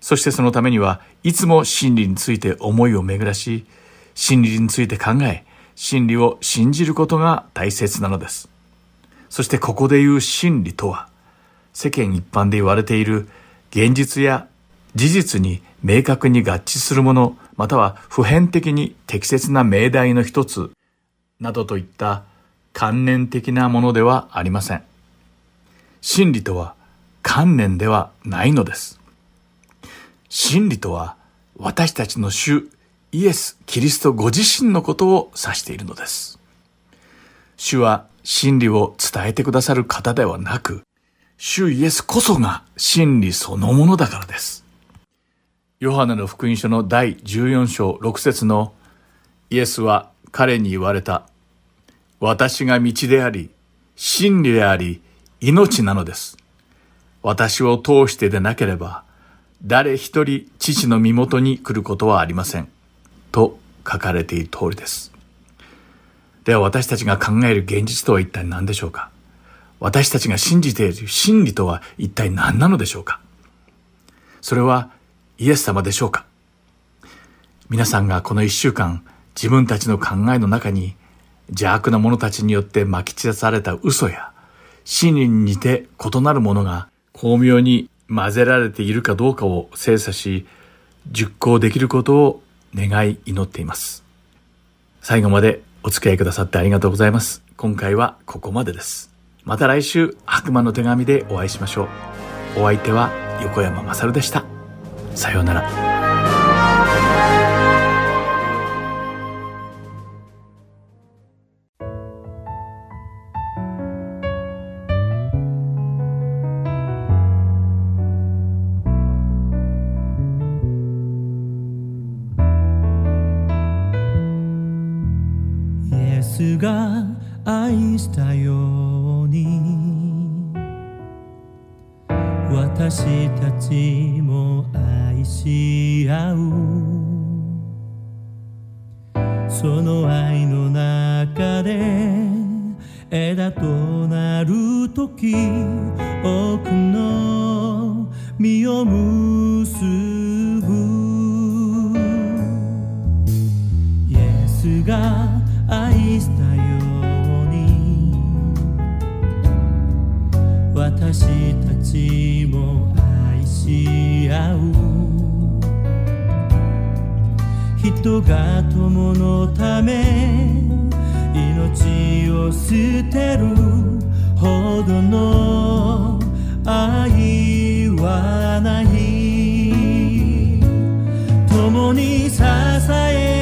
そしてそのためにはいつも真理について思いを巡らし、真理について考え、真理を信じることが大切なのです。そしてここで言う真理とは、世間一般で言われている現実や事実に明確に合致するもの、または普遍的に適切な命題の一つ、などといった観念的なものではありません。真理とは観念ではないのです。真理とは私たちの主イエス・キリストご自身のことを指しているのです。主は真理を伝えてくださる方ではなく、主イエスこそが真理そのものだからです。ヨハネの福音書の第14章6節のイエスは彼に言われた。私が道であり、真理であり、命なのです。私を通してでなければ、誰一人父の身元に来ることはありません。と書かれている通りです。では私たちが考える現実とは一体何でしょうか？私たちが信じている真理とは一体何なのでしょうか？それはイエス様でしょうか？皆さんがこの一週間自分たちの考えの中に邪悪な者たちによって撒き散らされた嘘や真理に似て異なるものが巧妙に混ぜられているかどうかを精査し、熟考できることを願い祈っています。最後までお付き合いくださってありがとうございます。今回はここまでです。また来週、悪魔の手紙でお会いしましょう。お相手は横山まさるでした。さようなら。が愛したように。私たちも愛し合う。その愛の中で枝となる時多くの実を結ぶ。イエスが愛したように。私たちも愛し合う。人が友のため命を捨てる。ほどの愛はない。共に支え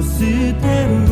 してる